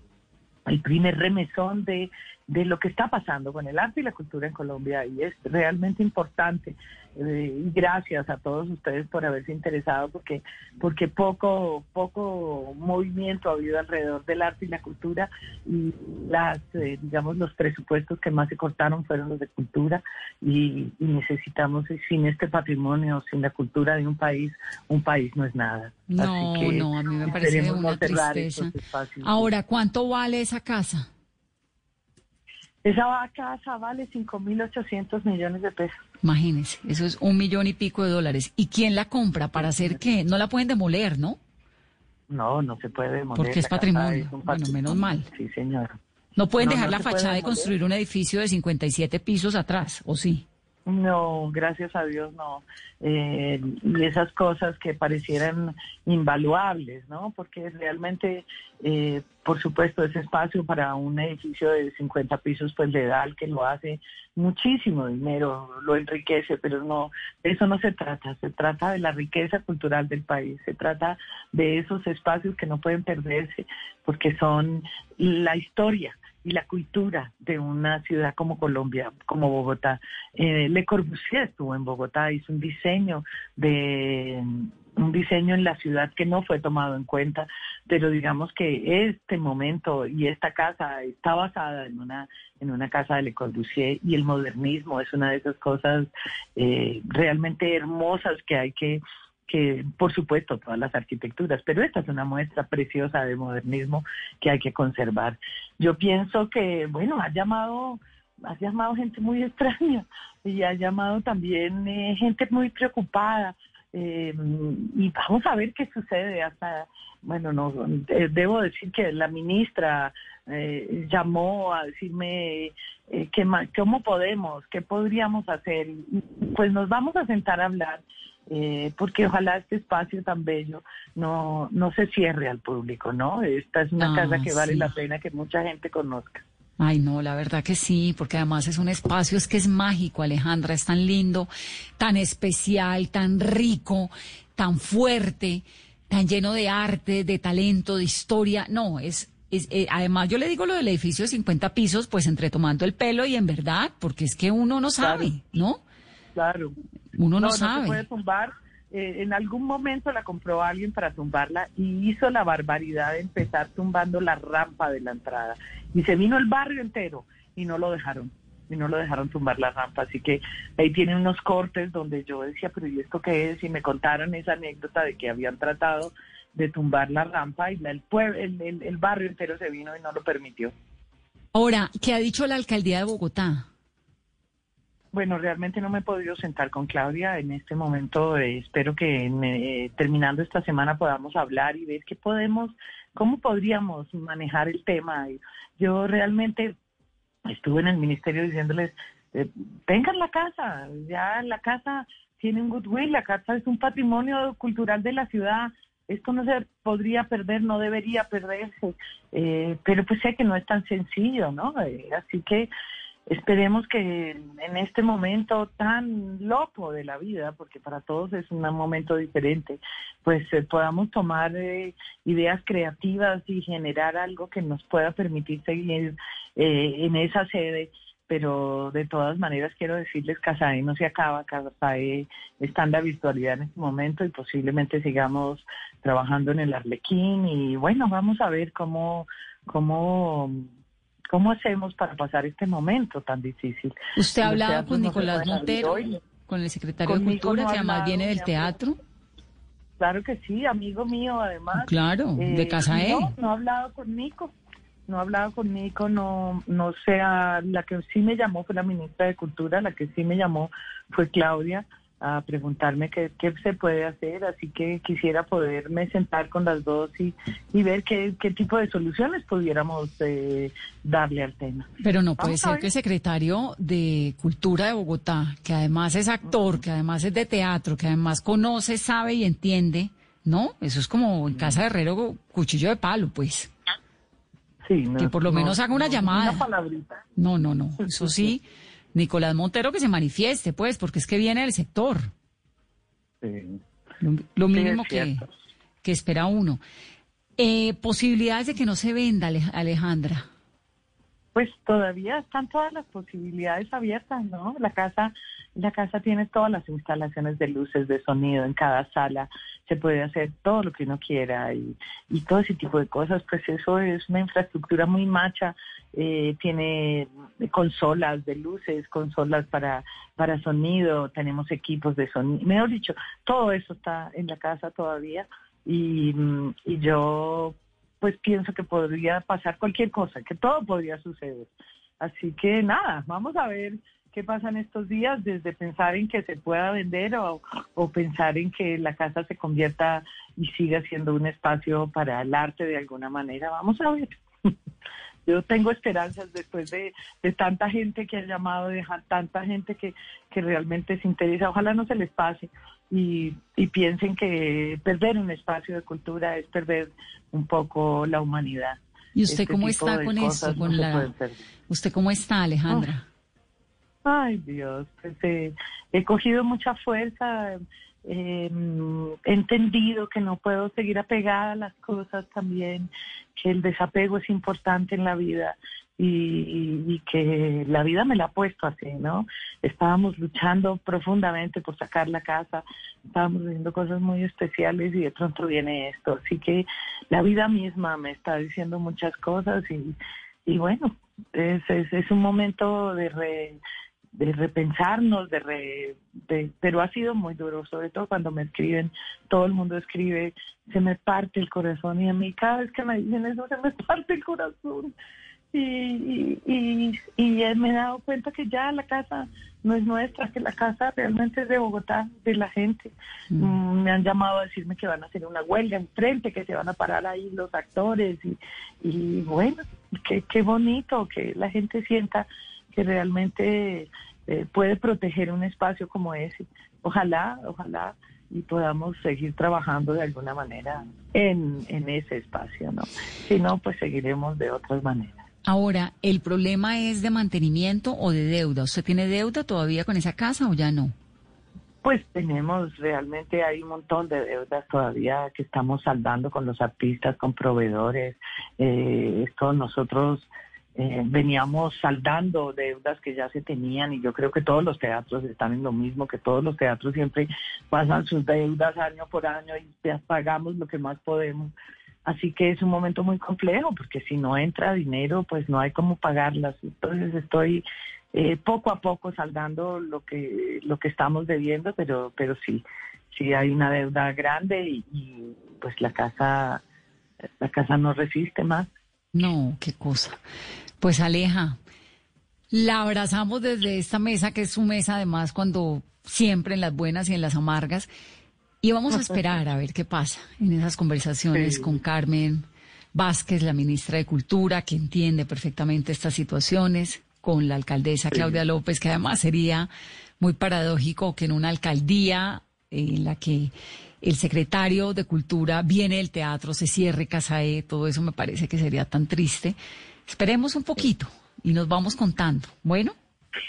el primer remesón de, de lo que está pasando con el arte y la cultura en Colombia y es realmente importante. Eh, y gracias a todos ustedes por haberse interesado porque porque poco poco movimiento ha habido alrededor del arte y la cultura y las eh, digamos los presupuestos que más se cortaron fueron los de cultura y, necesitamos sin este patrimonio sin la cultura de un país un país no es nada. No no a mí me parece una tristeza. ahora cuánto vale esa casa esa casa vale 5.800 millones de pesos. Imagínense, eso es un millón y pico de dólares. ¿Y quién la compra? ¿Para hacer qué? No la pueden demoler, ¿no? No, no se puede demoler. Porque es patrimonio. Bueno, menos mal. Sí, señor. No pueden dejar la fachada y construir un edificio de 57 pisos atrás, ¿o sí? No, gracias a Dios no. Eh, y esas cosas que parecieran invaluables, ¿no? Porque realmente, eh, por supuesto, ese espacio para un edificio de 50 pisos, pues le da al que lo hace muchísimo dinero, lo enriquece, pero no, de eso no se trata. Se trata de la riqueza cultural del país, se trata de esos espacios que no pueden perderse, porque son la historia y la cultura de una ciudad como Colombia, como Bogotá. Eh, Le Corbusier estuvo en Bogotá, hizo un diseño de un diseño en la ciudad que no fue tomado en cuenta, pero digamos que este momento y esta casa está basada en una en una casa de Le Corbusier y el modernismo es una de esas cosas eh, realmente hermosas que hay que que por supuesto todas las arquitecturas, pero esta es una muestra preciosa de modernismo que hay que conservar. Yo pienso que, bueno, ha llamado, ha llamado gente muy extraña y ha llamado también eh, gente muy preocupada. Eh, y vamos a ver qué sucede hasta, bueno, no debo decir que la ministra eh, llamó a decirme eh, que, cómo podemos, qué podríamos hacer. Pues nos vamos a sentar a hablar eh, porque ojalá este espacio tan bello no, no se cierre al público, ¿no? Esta es una ah, casa que vale la pena que mucha gente conozca. Ay, no, la verdad que sí, porque además es un espacio, es que es mágico, Alejandra, es tan lindo, tan especial, tan rico, tan fuerte, tan lleno de arte, de talento, de historia. No, es, es eh, además yo le digo lo del edificio de 50 pisos, pues entre tomando el pelo y en verdad, porque es que uno no sabe, ¿no? Claro. Uno no, sabe. No se puede tumbar. Eh, en algún momento la compró alguien para tumbarla y hizo la barbaridad de empezar tumbando la rampa de la entrada. Y se vino el barrio entero y no lo dejaron. Y no lo dejaron tumbar la rampa. Así que ahí tiene unos cortes donde yo decía, pero ¿y esto qué es? Y me contaron esa anécdota de que habían tratado de tumbar la rampa y el, el, el barrio entero se vino y no lo permitió. Ahora, ¿qué ha dicho la alcaldía de Bogotá? Bueno, realmente no me he podido sentar con Claudia en este momento. Eh, espero que eh, terminando esta semana podamos hablar y ver qué podemos, cómo podríamos manejar el tema. Yo realmente estuve en el ministerio diciéndoles, eh, tengan la casa, ya la casa tiene un goodwill, la casa es un patrimonio cultural de la ciudad. Esto no se podría perder, no debería perderse, pero pues sé que no es tan sencillo, ¿no? así que Esperemos que en este momento tan loco de la vida, porque para todos es un momento diferente, pues eh, podamos tomar eh, ideas creativas y generar algo que nos pueda permitir seguir eh, en esa sede. Pero de todas maneras quiero decirles, Casae no se acaba, Casae está en la virtualidad en este momento y posiblemente sigamos trabajando en el Arlequín y bueno, vamos a ver cómo, cómo ¿Cómo hacemos para pasar este momento tan difícil? ¿Usted ha hablado con Nicolás Montero, con el secretario de Cultura, que además viene del teatro? Claro que sí, amigo mío además. Claro, de eh, casa él. No, no ha hablado con Nico. No ha hablado con Nico, no, no sea, la que sí me llamó fue la ministra de Cultura, la que sí me llamó fue Claudia, a preguntarme qué, qué, se puede hacer, así que quisiera poderme sentar con las dos y, y ver qué, qué tipo de soluciones pudiéramos eh, darle al tema. Pero no puede ser que el secretario de Cultura de Bogotá, que además es actor, que además es de teatro, que además conoce, sabe y entiende, ¿no? Eso es como en casa de herrero cuchillo de palo, pues. Sí, que por lo menos haga una llamada. Una palabrita. No, no, no. Eso sí. Nicolás Montero que se manifieste, pues, porque es que viene del sector. Sí. Lo, mínimo que, que, espera uno. Eh, posibilidades de que no se venda, Alejandra. Pues todavía están todas las posibilidades abiertas, ¿no? La casa la casa tiene todas las instalaciones de luces, de sonido en cada sala. Se puede hacer todo lo que uno quiera y, y todo ese tipo de cosas. Pues eso es una infraestructura muy macha. Eh, tiene consolas de luces, consolas para, para sonido, tenemos equipos de sonido. Mejor dicho, todo eso está en la casa todavía. Y, y yo pues pienso que podría pasar cualquier cosa, que todo podría suceder. Así que nada, vamos a ver qué pasa en estos días, desde pensar en que se pueda vender o, pensar en que la casa se convierta y siga siendo un espacio para el arte de alguna manera. Vamos a ver. Yo tengo esperanzas después de, tanta gente que ha llamado, de tanta gente que, que realmente se interesa. Ojalá no se les pase y, y piensen que perder un espacio de cultura es perder un poco la humanidad. ¿Y usted este cómo está con eso? Con la... ¿Usted cómo está, Alejandra? Ay, Dios, pues, eh, he cogido mucha fuerza, he entendido que no puedo seguir apegada a las cosas también, que el desapego es importante en la vida y, que la vida me la ha puesto así, ¿no? Estábamos luchando profundamente por sacar la casa, estábamos viendo cosas muy especiales y de pronto viene esto, así que la vida misma me está diciendo muchas cosas y, y bueno, es, es, es un momento de... Re, de repensarnos, de, pero ha sido muy duro, sobre todo cuando me escriben, todo el mundo escribe, se me parte el corazón y a mí cada vez que me dicen eso se me parte el corazón. Y, y, y, me he dado cuenta que ya la casa no es nuestra, que la casa realmente es de Bogotá, de la gente. Mm. Mm, me han llamado a decirme que van a hacer una huelga enfrente, que se van a parar ahí los actores y, y bueno, qué, qué bonito que la gente sienta que realmente eh, puede proteger un espacio como ese. Ojalá, ojalá y podamos seguir trabajando de alguna manera en, en ese espacio, ¿no? Si no, pues seguiremos de otras maneras. Ahora, ¿el problema es de mantenimiento o de deuda? ¿Usted tiene deuda todavía con esa casa o ya no? Pues tenemos, realmente hay un montón de deudas todavía que estamos saldando con los artistas, con proveedores. Eh, esto nosotros eh, veníamos saldando deudas que ya se tenían y yo creo que todos los teatros están en lo mismo, que todos los teatros siempre pasan sus deudas año por año y ya pagamos lo que más podemos. Así que es un momento muy complejo porque si no entra dinero pues no hay cómo pagarlas. Entonces estoy eh, poco a poco saldando lo que lo que estamos debiendo, pero pero sí sí hay una deuda grande y, y pues la casa la casa no resiste más. No, qué cosa. Pues Aleja, la abrazamos desde esta mesa, que es su mesa además cuando siempre en las buenas y en las amargas. Y vamos a esperar a ver qué pasa en esas conversaciones con Carmen Vázquez, la ministra de Cultura, que entiende perfectamente estas situaciones, con la alcaldesa Claudia López, que además sería muy paradójico que en una alcaldía en la que el secretario de Cultura viene del teatro, se cierre Casae, todo eso me parece que sería tan triste. Esperemos un poquito y nos vamos contando. Bueno.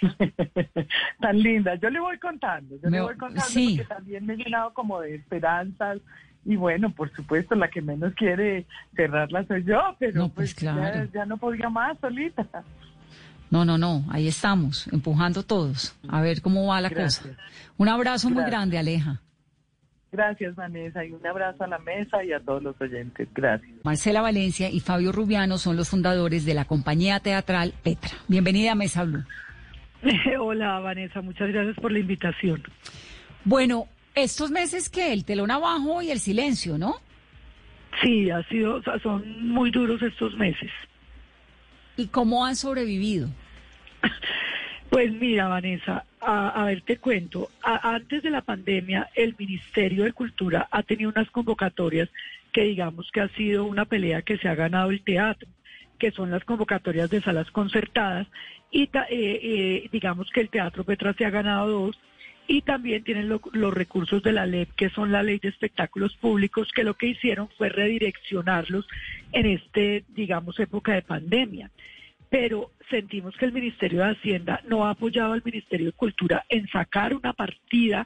Tan linda, yo le voy contando, yo le voy contando porque también me he llenado como de esperanzas y bueno, por supuesto, la que menos quiere cerrarla soy yo, pero pues, pues ya, no podía más solita. No, no, no, ahí estamos, empujando todos, a ver cómo va la cosa. Un abrazo muy grande, Aleja. Gracias, Vanessa, y un abrazo a la mesa y a todos los oyentes. Gracias. Marcela Valencia y Fabio Rubiano son los fundadores de la compañía teatral Petra. Bienvenida a Mesa Blue. Hola, Vanessa, muchas gracias por la invitación. Bueno, estos meses que el telón abajo y el silencio, ¿no? Sí, ha sido, son muy duros estos meses. ¿Y cómo han sobrevivido? Pues mira, Vanessa, a, ver, te cuento. antes de la pandemia, el Ministerio de Cultura ha tenido unas convocatorias que digamos que ha sido una pelea que se ha ganado el teatro, que son las convocatorias de salas concertadas, y eh, eh, digamos que el Teatro Petra se ha ganado dos, y también tienen los recursos de la LEP, que son la Ley de Espectáculos Públicos, que lo que hicieron fue redireccionarlos en este, digamos, época de pandemia pero sentimos que el Ministerio de Hacienda no ha apoyado al Ministerio de Cultura en sacar una partida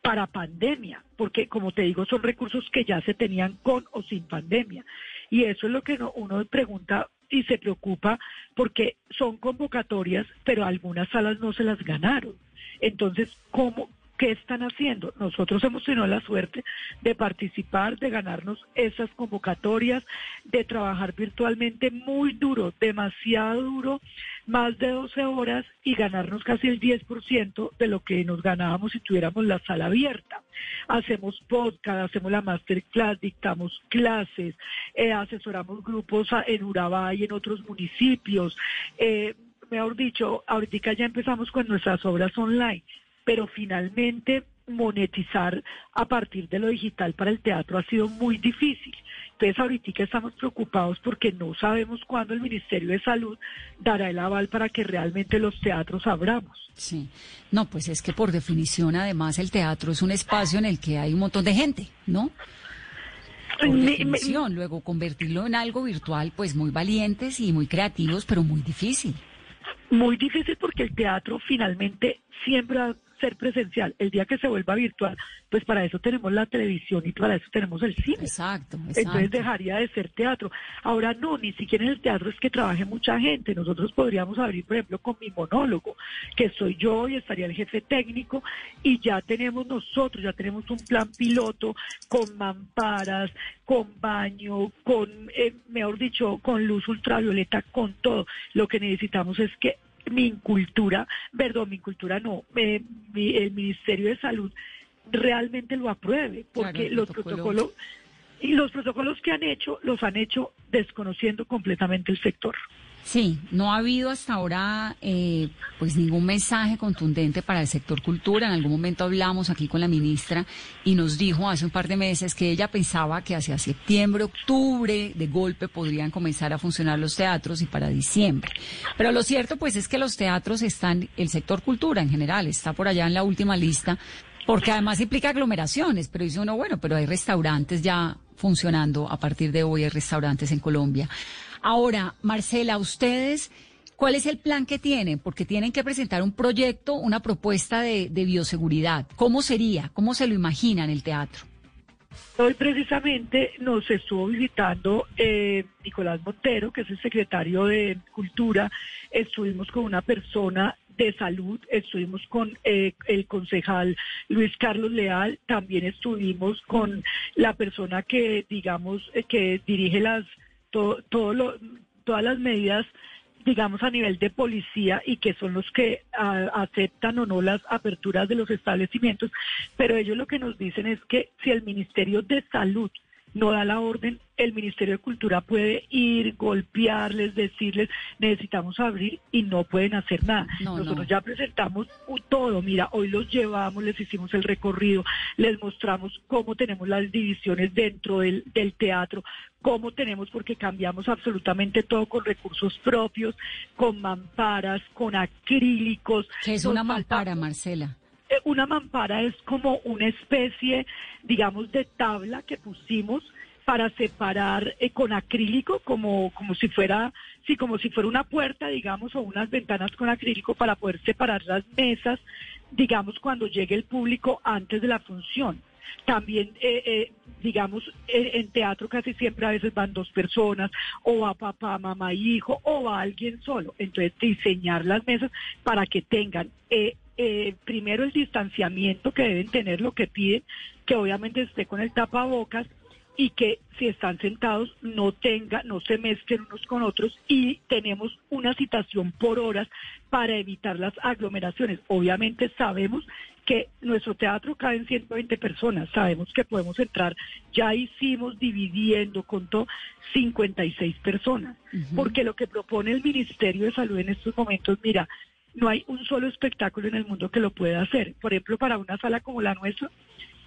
para pandemia, porque como te digo, son recursos que ya se tenían con o sin pandemia. Y eso es lo que uno pregunta y se preocupa porque son convocatorias, pero algunas salas no se las ganaron. Entonces, ¿cómo, ¿Qué están haciendo? Nosotros hemos tenido la suerte de participar, de ganarnos esas convocatorias, de trabajar virtualmente muy duro, demasiado duro, más de 12 horas y ganarnos casi el 10% de lo que nos ganábamos si tuviéramos la sala abierta. Hacemos podcast, hacemos la masterclass, dictamos clases, eh, asesoramos grupos en Urabá y en otros municipios. Eh, mejor dicho, ahorita ya empezamos con nuestras obras online pero finalmente monetizar a partir de lo digital para el teatro ha sido muy difícil. Entonces ahorita estamos preocupados porque no sabemos cuándo el Ministerio de Salud dará el aval para que realmente los teatros abramos. Sí, no, pues es que por definición además el teatro es un espacio en el que hay un montón de gente, ¿no? Por definición, luego convertirlo en algo virtual, pues muy valientes y muy creativos, pero muy difícil. Muy difícil porque el teatro finalmente siempre ha ser presencial. El día que se vuelva virtual, pues para eso tenemos la televisión y para eso tenemos el cine. Exacto, Entonces dejaría de ser teatro. Ahora no, ni siquiera en el teatro es que trabaje mucha gente. Nosotros podríamos abrir, por ejemplo, con mi monólogo, que soy yo y estaría el jefe técnico, y ya tenemos nosotros, ya tenemos un plan piloto con mamparas, con baño, con, eh, mejor dicho, con luz ultravioleta, con todo. Lo que necesitamos es que mi cultura, perdón, mi cultura no, el Ministerio de Salud realmente lo apruebe, porque los protocolos y los protocolos que han hecho los han hecho desconociendo completamente el sector. Sí, no ha habido hasta ahora eh, pues ningún mensaje contundente para el sector cultura. En algún momento hablamos aquí con la ministra y nos dijo hace un par de meses que ella pensaba que hacia septiembre, octubre, de golpe podrían comenzar a funcionar los teatros y para diciembre. Pero lo cierto pues es que los teatros están, el sector cultura en general está por allá en la última lista porque además implica aglomeraciones, pero dice uno, bueno, pero hay restaurantes ya funcionando a partir de hoy, hay restaurantes en Colombia. Ahora, Marcela, ustedes, ¿cuál es el plan que tienen? Porque tienen que presentar un proyecto, una propuesta de, bioseguridad. ¿Cómo sería? ¿Cómo se lo imaginan el teatro? Hoy precisamente nos estuvo visitando eh, Nicolás Montero, que es el secretario de Cultura. Estuvimos con una persona de salud, estuvimos con eh, el concejal Luis Carlos Leal, también estuvimos con la persona que, digamos, eh, que dirige las todo, todas las medidas digamos, a nivel de policía y que son los que aceptan o no las aperturas de los establecimientos, pero ellos lo que nos dicen es que si el Ministerio de Salud no da la orden, el Ministerio de Cultura puede ir, golpearles, decirles, necesitamos abrir y no pueden hacer nada. Nosotros ya presentamos todo, mira, hoy los llevamos, les hicimos el recorrido, les mostramos cómo tenemos las divisiones dentro del, teatro, cómo tenemos, porque cambiamos absolutamente todo con recursos propios, con mamparas, con acrílicos. ¿Qué es una mampara, Marcela? Eh, una mampara es como una especie, digamos, de tabla que pusimos para separar eh, con acrílico como como si fuera sí como si fuera una puerta digamos o unas ventanas con acrílico para poder separar las mesas digamos cuando llegue el público antes de la función también, eh, eh, digamos, en teatro casi siempre a veces van dos personas, o va papá, mamá, hijo, o va alguien solo. Entonces, diseñar las mesas para que tengan eh, primero el distanciamiento que deben tener, lo que piden, que obviamente esté con el tapabocas, y que si están sentados no tenga, no se mezclen unos con otros y tenemos una citación por horas para evitar las aglomeraciones. Obviamente sabemos que nuestro teatro cabe en 120 personas, sabemos que podemos entrar, ya hicimos dividiendo con todo 56 personas, porque lo que propone el Ministerio de Salud en estos momentos, mira, no hay un solo espectáculo en el mundo que lo pueda hacer. Por ejemplo, para una sala como la nuestra,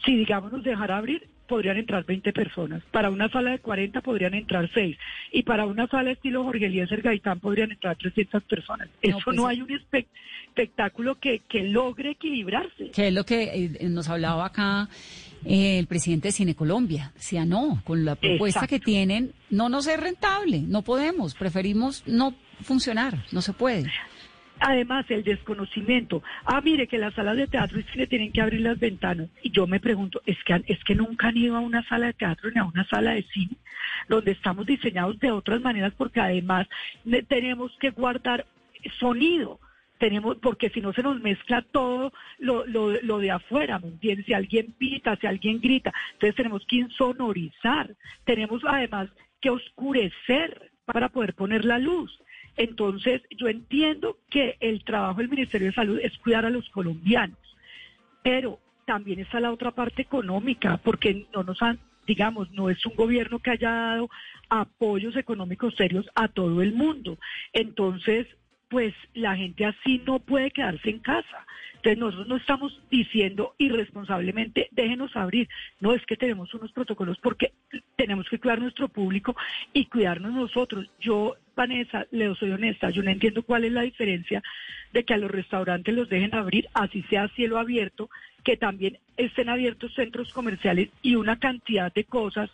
si digamos nos dejara abrir, podrían entrar 20 personas. Para una sala de 40 podrían entrar 6. Y para una sala estilo Jorge Eliezer Gaitán podrían entrar 300 personas. Eso no pues hay un espectáculo que, que logre equilibrarse. Que es lo que eh, nos hablaba acá eh, el presidente de Cine Colombia. Decía, no, con la propuesta que tienen, no nos es rentable, no podemos, preferimos no funcionar, no se puede. Además, el desconocimiento. Ah, mire que las salas de teatro y cine tienen que abrir las ventanas. Y yo me pregunto, ¿es que, es que nunca han ido a una sala de teatro ni a una sala de cine, donde estamos diseñados de otras maneras, porque además tenemos que guardar sonido. Tenemos, porque si no se nos mezcla todo lo, lo, de afuera, ¿me? Si alguien pita, si alguien grita, entonces tenemos que insonorizar. Tenemos además que oscurecer para poder poner la luz. Entonces, yo entiendo que el trabajo del Ministerio de Salud es cuidar a los colombianos, pero también está la otra parte económica, porque no nos han, digamos, no es un gobierno que haya dado apoyos económicos serios a todo el mundo. Entonces, pues la gente así no puede quedarse en casa. Entonces nosotros no estamos diciendo irresponsablemente, déjenos abrir. No es que tenemos unos protocolos porque tenemos que cuidar nuestro público y cuidarnos nosotros. Yo, Vanessa, le soy honesta, yo no entiendo cuál es la diferencia de que a los restaurantes los dejen abrir, así sea cielo abierto, que también estén abiertos centros comerciales y una cantidad de cosas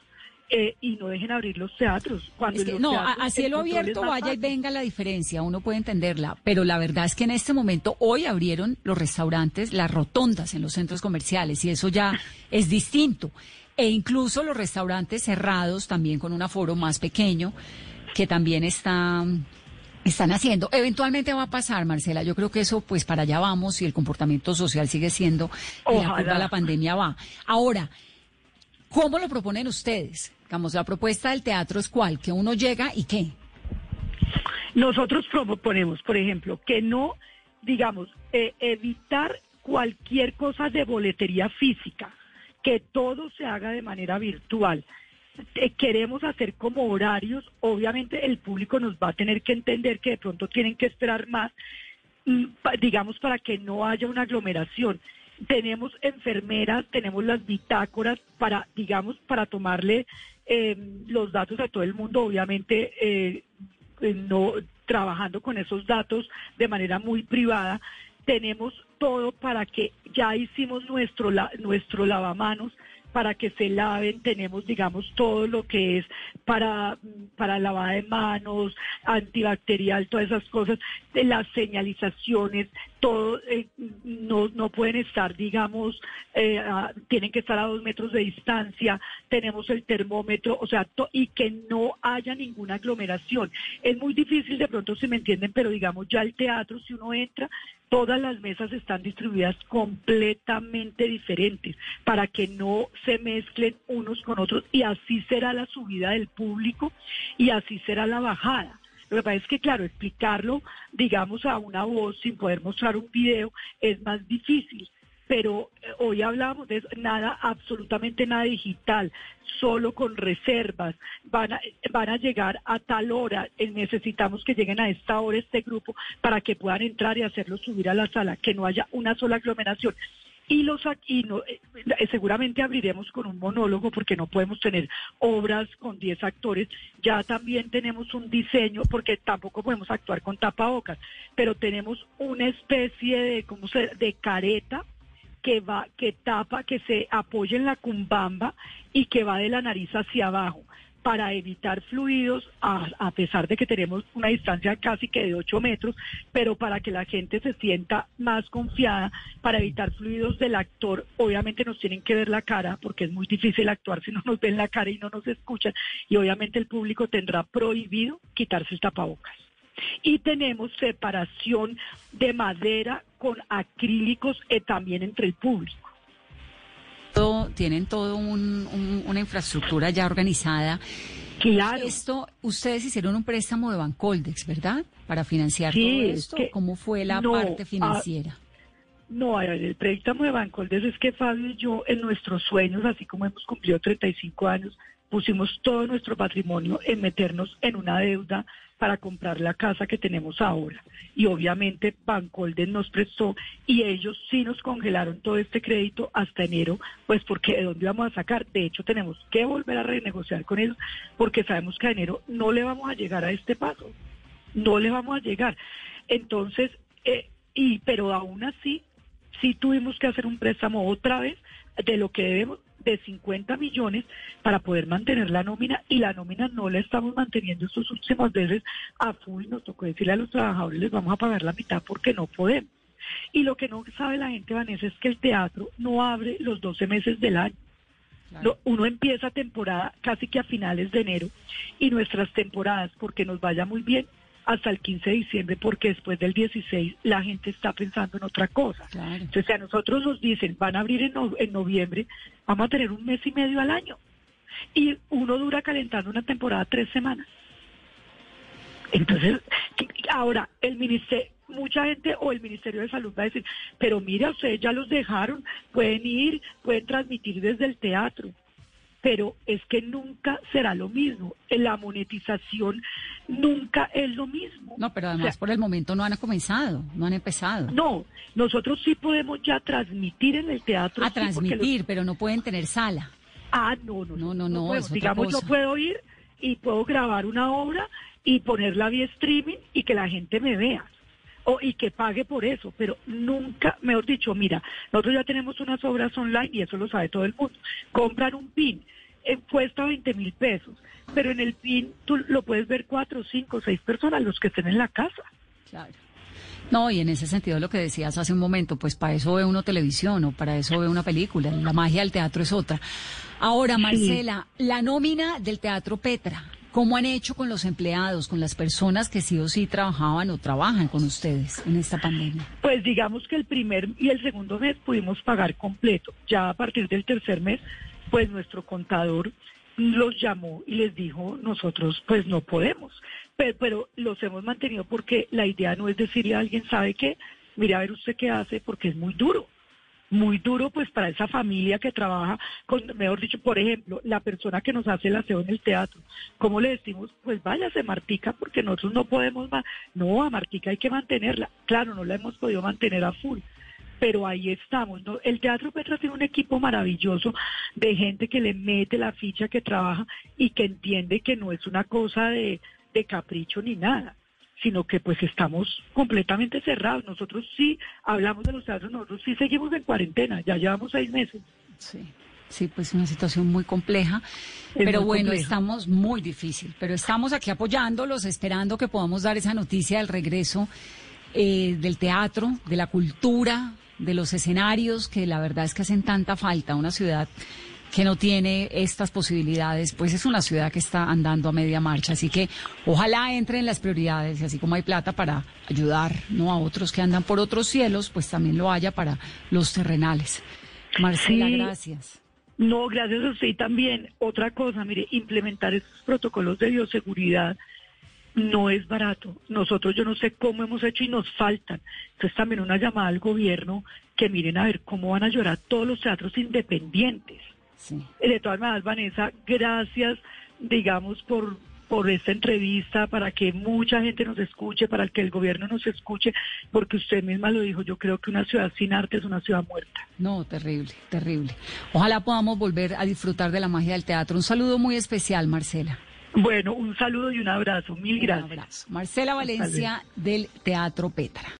eh, y no dejen abrir los teatros. Cuando no, a, cielo abierto vaya y venga la diferencia, uno puede entenderla, pero la verdad es que en este momento hoy abrieron los restaurantes, las rotondas en los centros comerciales y eso ya es distinto. E incluso los restaurantes cerrados también con un aforo más pequeño que también están están haciendo. Eventualmente va a pasar, Marcela. Yo creo que eso, pues para allá vamos y el comportamiento social sigue siendo y la la pandemia va. Ahora, ¿cómo lo proponen ustedes? Digamos, la propuesta del teatro es cuál, que uno llega y qué. Nosotros proponemos, por ejemplo, que no, digamos, eh, evitar cualquier cosa de boletería física, que todo se haga de manera virtual. Eh, queremos hacer como horarios, obviamente el público nos va a tener que entender que de pronto tienen que esperar más, mm, digamos, para que no haya una aglomeración tenemos enfermeras, tenemos las bitácoras para, digamos, para tomarle eh, los datos a todo el mundo, obviamente eh, eh, no trabajando con esos datos de manera muy privada. Tenemos todo para que ya hicimos nuestro nuestro lavamanos para que se laven, tenemos, digamos, todo lo que es para, para lavada de manos, antibacterial, todas esas cosas, las señalizaciones, todo, eh, no, no pueden estar, digamos, eh, tienen que estar a dos metros de distancia, tenemos el termómetro, o sea, y que no haya ninguna aglomeración. Es muy difícil, de pronto si me entienden, pero digamos, ya el teatro, si uno entra, todas las mesas están distribuidas completamente diferentes para que no se mezclen unos con otros y así será la subida del público y así será la bajada. Lo que pasa es que, claro, explicarlo, digamos, a una voz sin poder mostrar un video es más difícil pero eh, hoy hablamos de nada, absolutamente nada digital, solo con reservas, van a, van a llegar a tal hora, eh, necesitamos que lleguen a esta hora este grupo para que puedan entrar y hacerlo subir a la sala, que no haya una sola aglomeración. Y los aquí no, eh, seguramente abriremos con un monólogo porque no podemos tener obras con 10 actores. Ya también tenemos un diseño porque tampoco podemos actuar con tapabocas, pero tenemos una especie de como de careta que va, que tapa, que se apoya en la cumbamba y que va de la nariz hacia abajo para evitar fluidos, a, pesar de que tenemos una distancia casi que de 8 metros, pero para que la gente se sienta más confiada, para evitar fluidos del actor, obviamente nos tienen que ver la cara, porque es muy difícil actuar si no nos ven la cara y no nos escuchan, y obviamente el público tendrá prohibido quitarse el tapabocas. Y tenemos separación de madera con acrílicos eh, también entre el público. tienen todo una infraestructura ya organizada. Claro. Esto, ustedes hicieron un préstamo de Bancoldex, ¿verdad? Para financiar todo esto. ¿Cómo fue la parte financiera? no, el préstamo de Bancoldex es que Fabio y yo, en nuestros sueños, así como hemos cumplido 35 años, pusimos todo nuestro patrimonio en meternos en una deuda para comprar la casa que tenemos ahora. Y obviamente Bancolden nos prestó y ellos sí nos congelaron todo este crédito hasta enero, pues porque de dónde vamos a sacar. De hecho, tenemos que volver a renegociar con ellos porque sabemos que a enero no le vamos a llegar a este paso. No le vamos a llegar. Entonces, eh, y pero aún así, sí tuvimos que hacer un préstamo otra vez de lo que debemos de 50 millones para poder mantener la nómina y la nómina no la estamos manteniendo estos últimos veces a full. Nos tocó decirle a los trabajadores les vamos a pagar la mitad porque no podemos. Y lo que no sabe la gente, Vanessa, es que el teatro no abre los 12 meses del año. uno empieza temporada casi que a finales de enero y nuestras temporadas, porque nos vaya muy bien, hasta el 15 de diciembre porque después del 16 la gente está pensando en otra cosa. Entonces, si a nosotros nos dicen van a abrir en, en noviembre, vamos a tener un mes y medio al año. Y uno dura calentando una temporada tres semanas. Entonces, ahora, el ministerio, mucha gente o el Ministerio de Salud va a decir, pero mira, ustedes ya los dejaron, pueden ir, pueden transmitir desde el teatro pero es que nunca será lo mismo. La monetización nunca es lo mismo. No, pero además por el momento no han comenzado, no han empezado. No, nosotros sí podemos ya transmitir en el teatro. A transmitir, pero no pueden tener sala. Ah, no, no, no, no, no. digamos, yo puedo ir y puedo grabar una obra y ponerla vía streaming y que la gente me vea o, y que pague por eso, pero nunca, mejor dicho, mira, nosotros ya tenemos unas obras online y eso lo sabe todo el mundo. Comprar un PIN eh, cuesta 20 mil pesos, pero en el PIN tú lo puedes ver cuatro, cinco, seis personas, los que estén en la casa. Claro. No, y en ese sentido lo que decías hace un momento, pues para eso ve uno televisión o para eso ve una película, la magia del teatro es otra. Ahora, Marcela, la nómina del Teatro Petra, ¿Cómo han hecho con los empleados, con las personas que sí o sí trabajaban o trabajan con ustedes en esta pandemia? Pues digamos que el primer y el segundo mes pudimos pagar completo. Ya a partir del tercer mes, pues nuestro contador los llamó y les dijo, nosotros pues no podemos, pero, los hemos mantenido porque la idea no es decirle a alguien, ¿sabe qué? Mire a ver usted qué hace, porque es muy duro muy duro pues para esa familia que trabaja con, mejor dicho, por ejemplo, la persona que nos hace el aseo en el teatro, ¿cómo le decimos? Pues váyase Martica porque nosotros no podemos más, no, a Martica hay que mantenerla, claro, no la hemos podido mantener a full, pero ahí estamos. ¿no? El Teatro Petra tiene un equipo maravilloso de gente que le mete la ficha, que trabaja y que entiende que no es una cosa de, de capricho ni nada sino que pues estamos completamente cerrados. Nosotros sí hablamos de los teatros, nosotros sí seguimos en cuarentena, ya llevamos seis meses. Sí. Sí, pues una situación muy compleja, pero bueno, estamos muy difícil, pero estamos aquí apoyándolos, esperando que podamos dar esa noticia del regreso eh, del teatro, de la cultura, de los escenarios, que la verdad es que hacen tanta falta. Una ciudad que no tiene estas posibilidades, pues es una ciudad que está andando a media marcha. Así que ojalá entre en las prioridades y así como hay plata para ayudar ¿no? a otros que andan por otros cielos, pues también lo haya para los terrenales. Marcela, gracias. No, gracias a usted también. Otra cosa, mire, implementar estos protocolos de bioseguridad no es barato. Nosotros yo no sé cómo hemos hecho y nos faltan. Entonces también una llamada al gobierno que miren a ver cómo van a llorar todos los teatros independientes. De todas maneras, Vanessa, gracias, digamos, por, por esta entrevista, para que mucha gente nos escuche, para que el gobierno nos escuche, porque usted misma lo dijo, yo creo que una ciudad sin arte es una ciudad muerta. No, terrible, terrible. Ojalá podamos volver a disfrutar de la magia del teatro. Un saludo muy especial, Marcela. Bueno, un saludo y un abrazo. Mil gracias. Marcela Valencia del Teatro Petra.